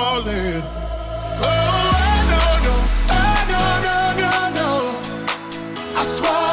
falling. Oh, I know, know, I don't know, no, no. I swear.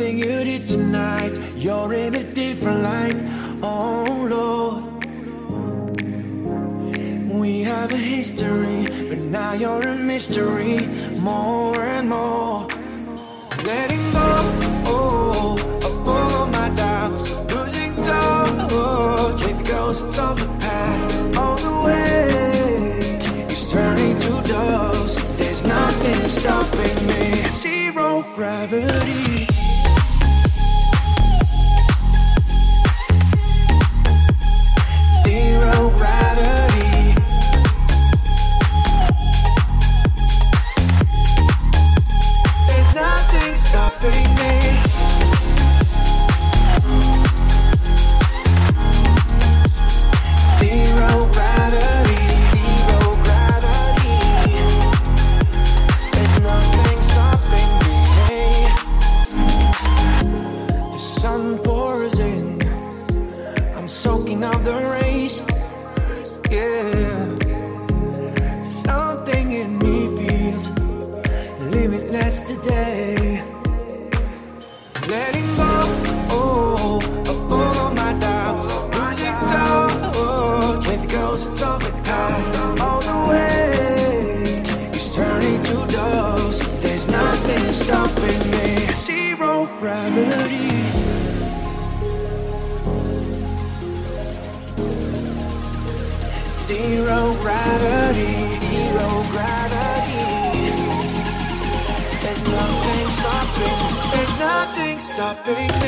everything you did tonight. You're in a different light. Oh Lord, we have a history, but now you're a mystery more and more. Letting go oh, of all my doubts, losing touch with ghosts of the past. All the way, is turning to dust. There's nothing stopping me. Zero gravity. stopping me.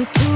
Away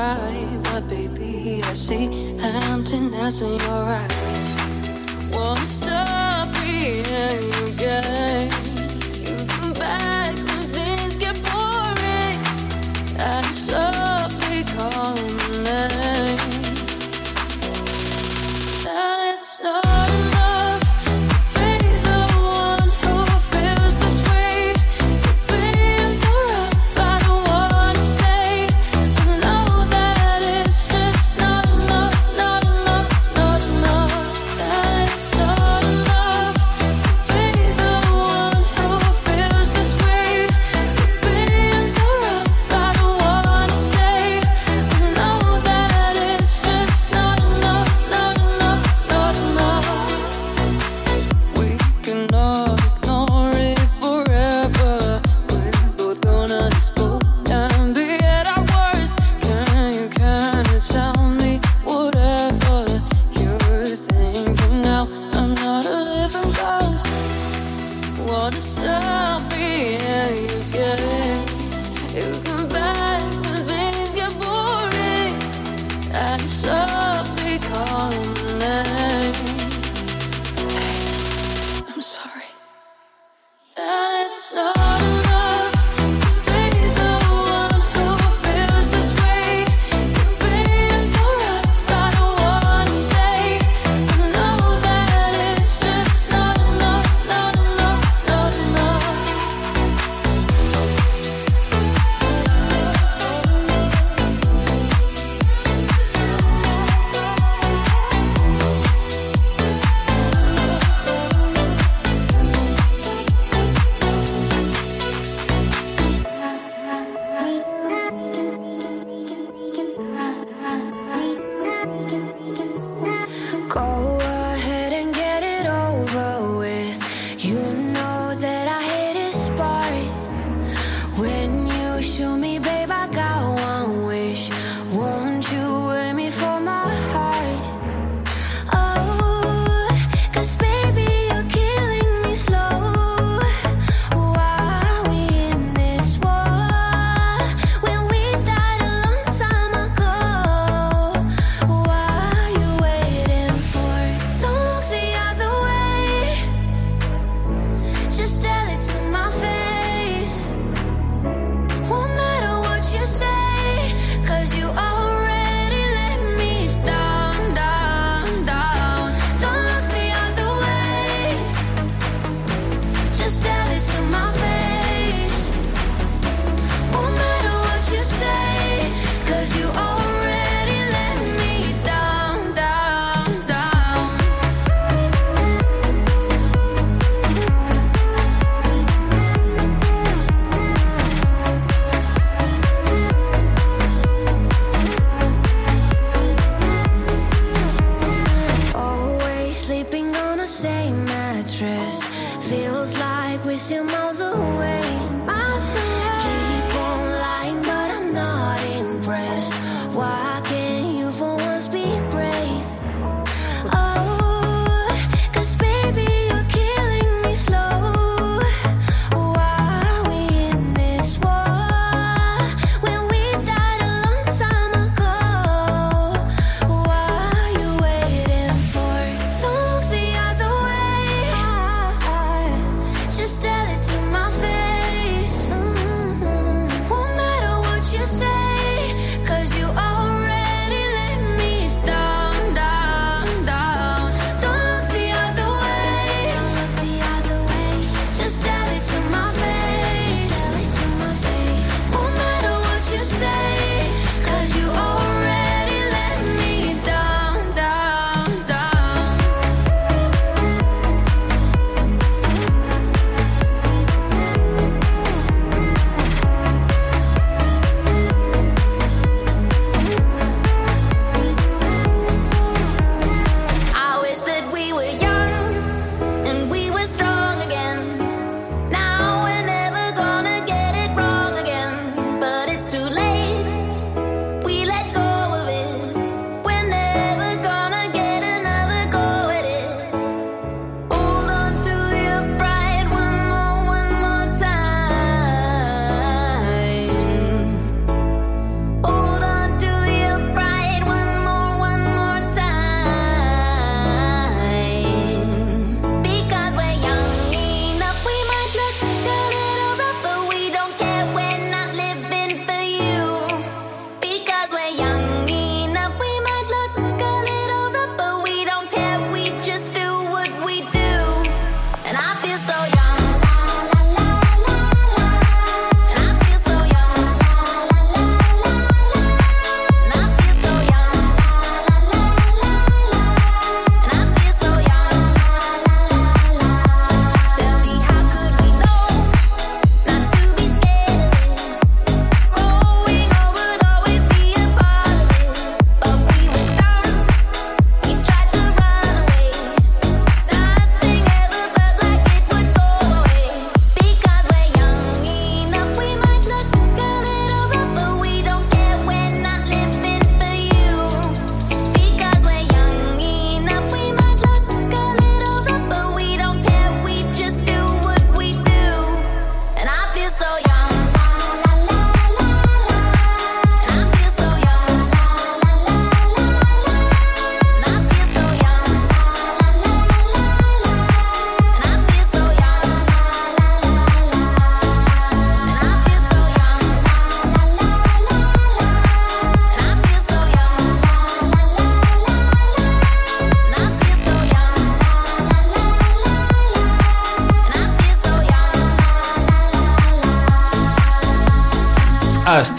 right, but baby, I see emptiness in your eyes. Won't stop being you, girl.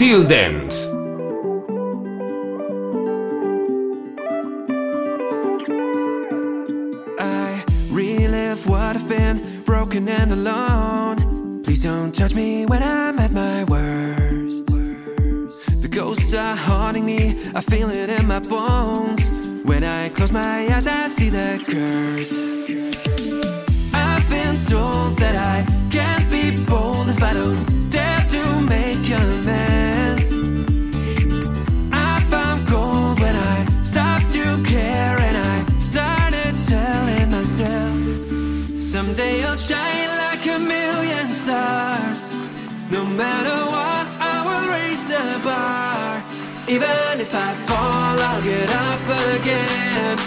Till then, Even if I fall, I'll get up again.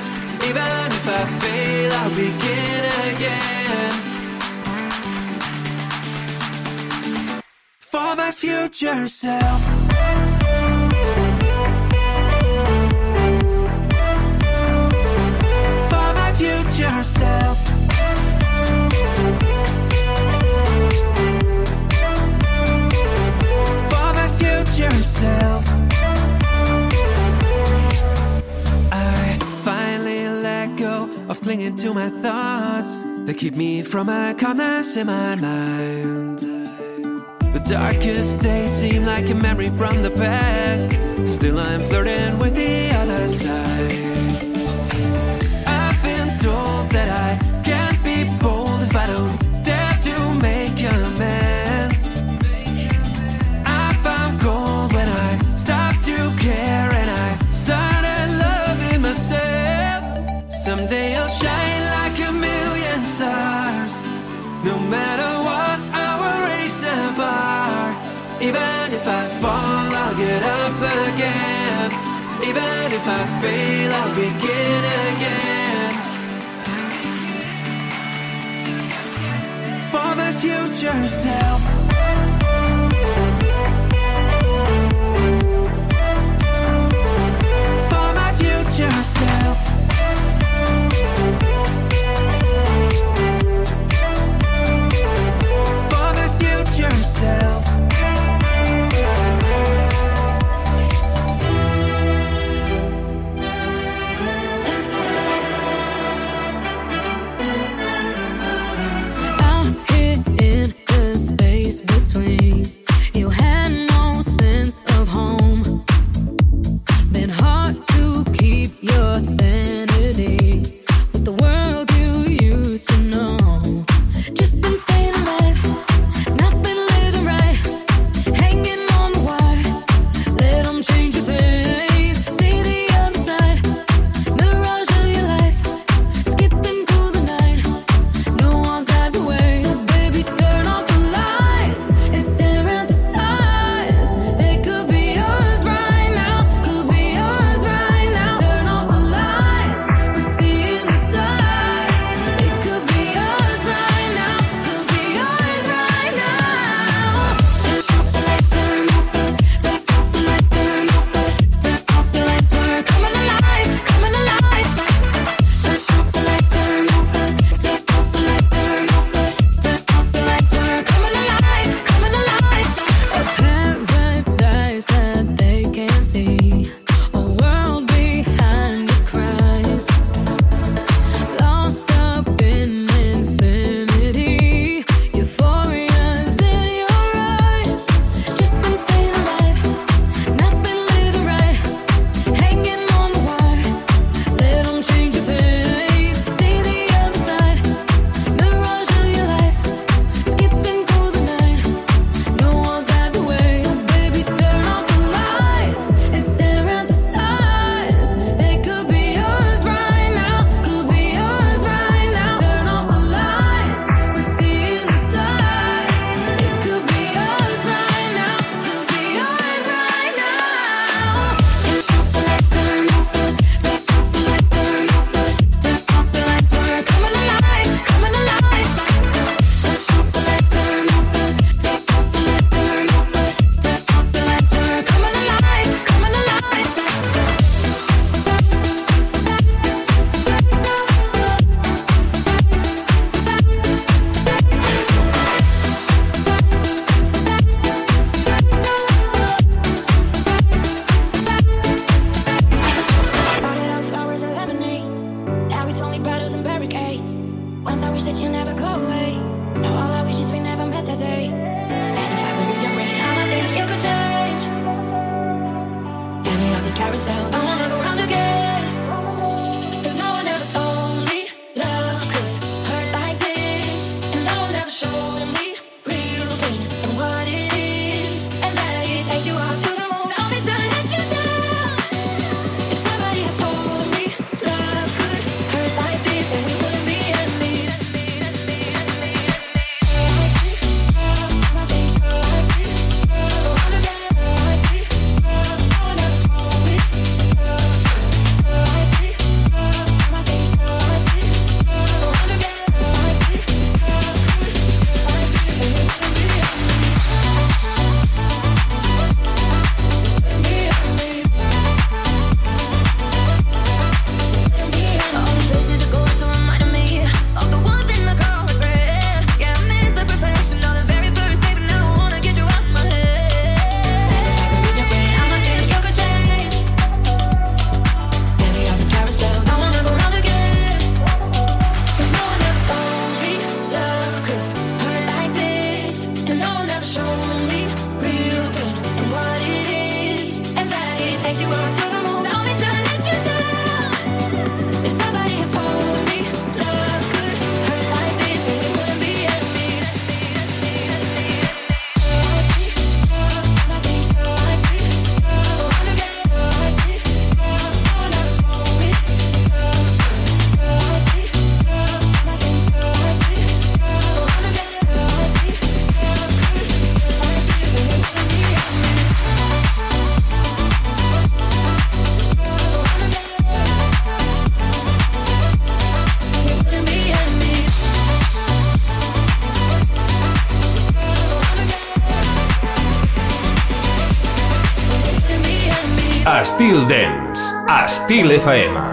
Even if I fail, I'll begin again. For my future self. into my thoughts that keep me from a calmness in my mind. The darkest days seem like a memory from the past. Still, I'm flirting with the other side. fail, I begin again. For the future self. swing. You had no sense of home. Estil FM.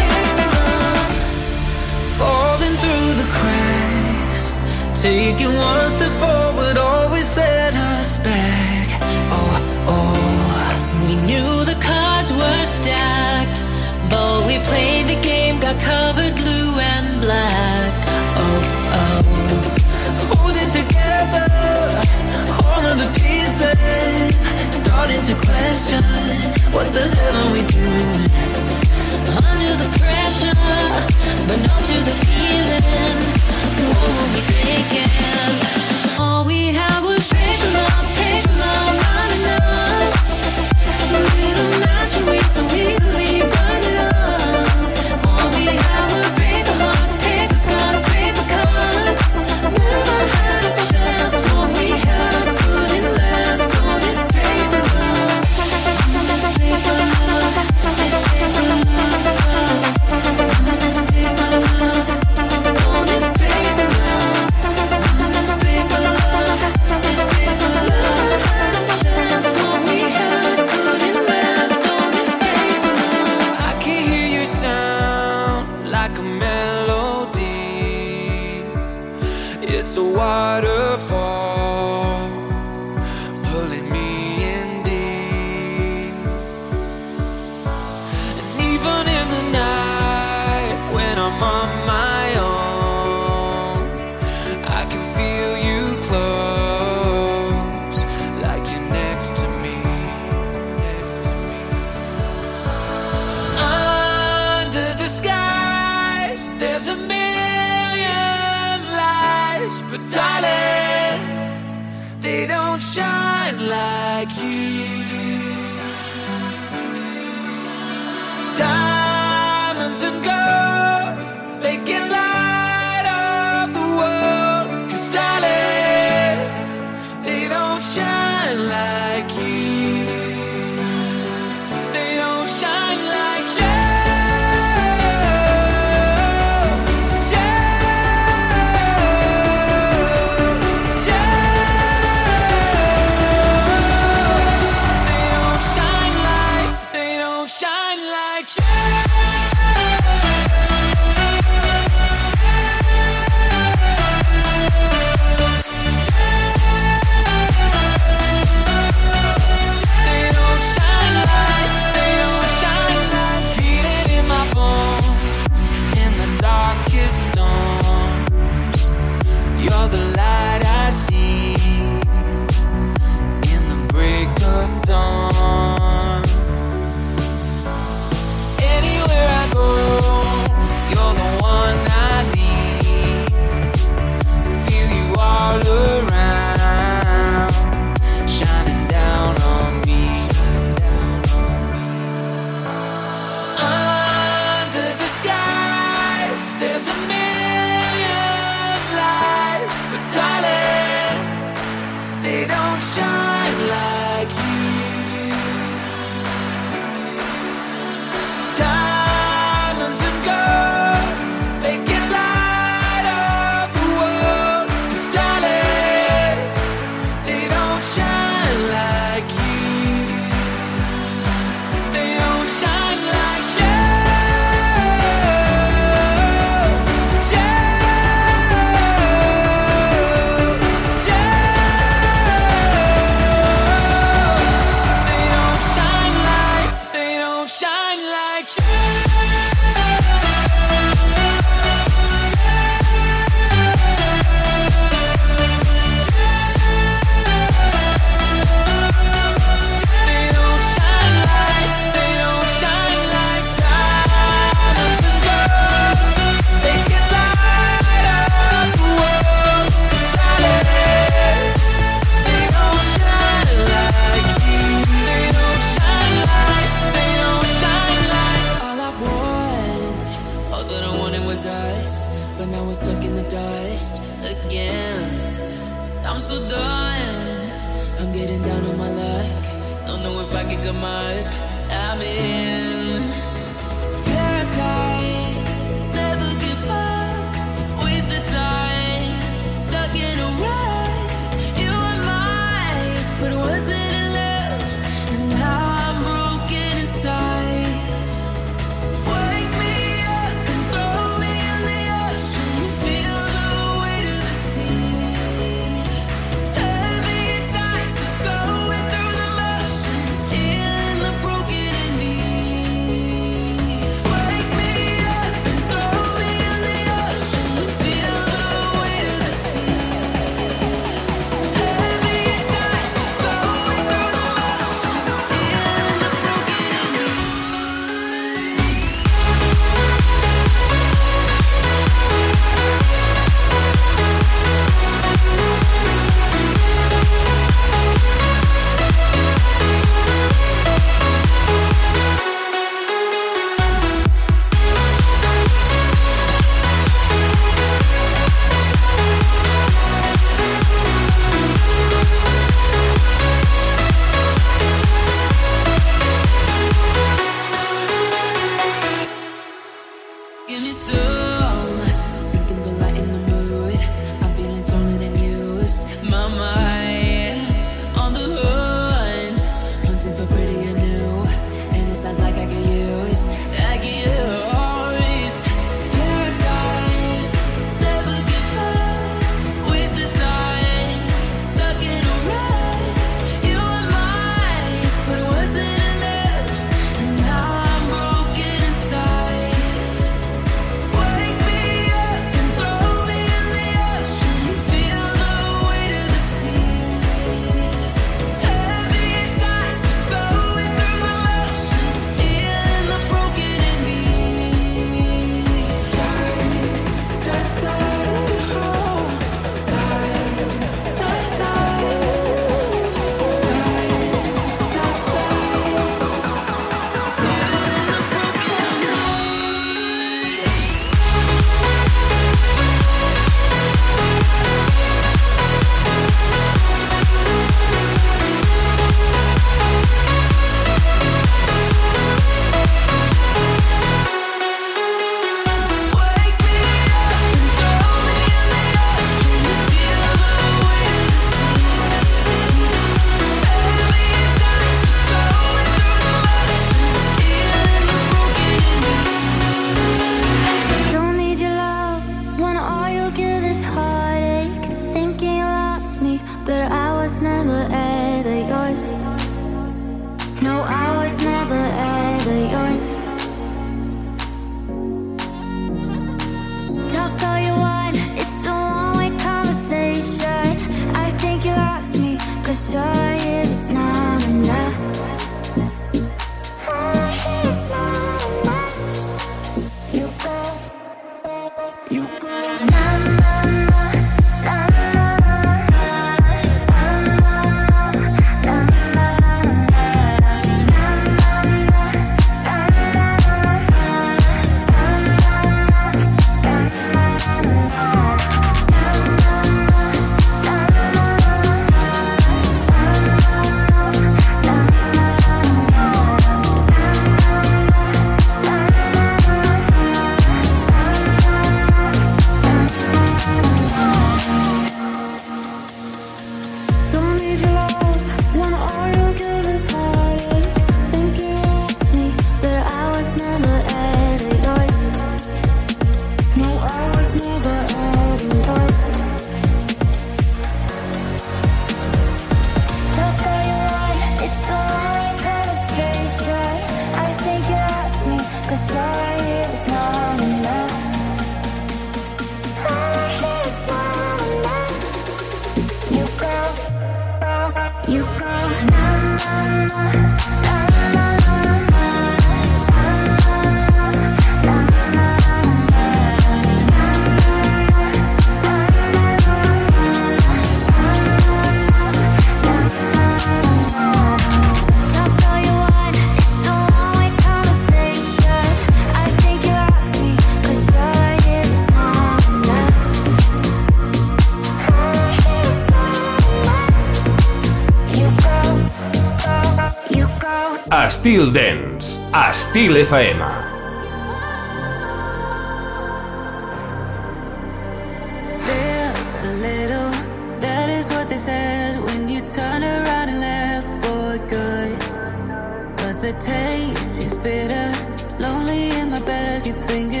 Lonely in my bed, keep thinking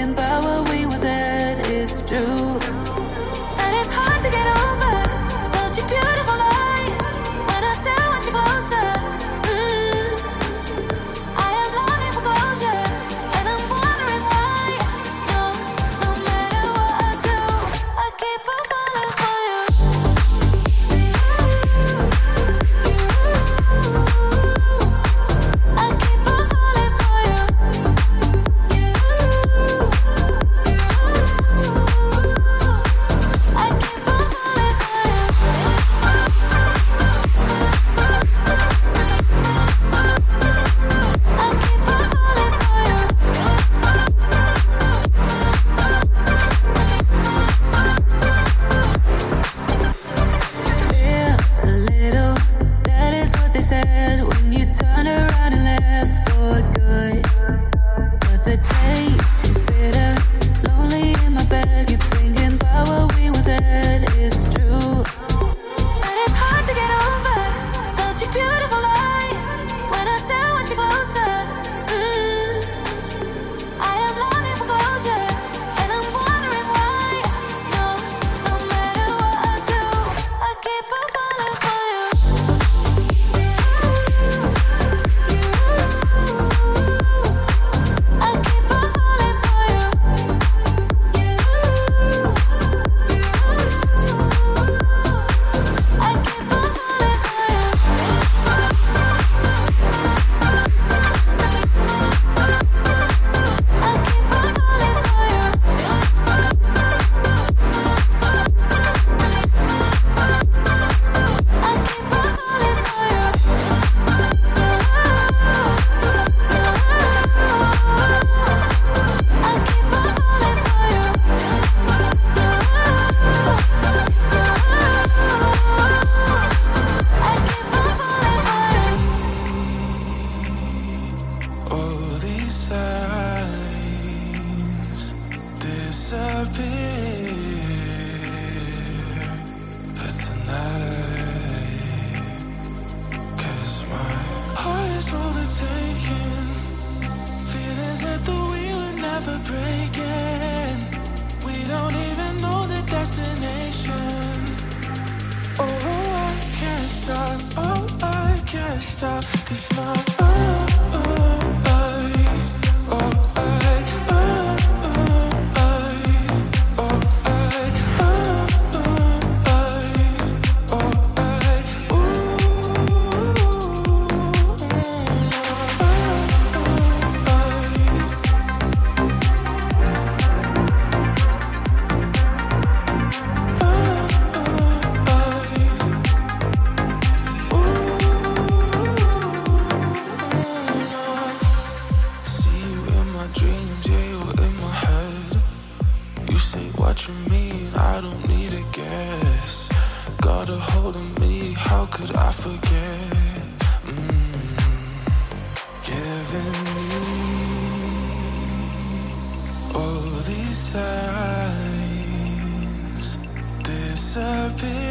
disappear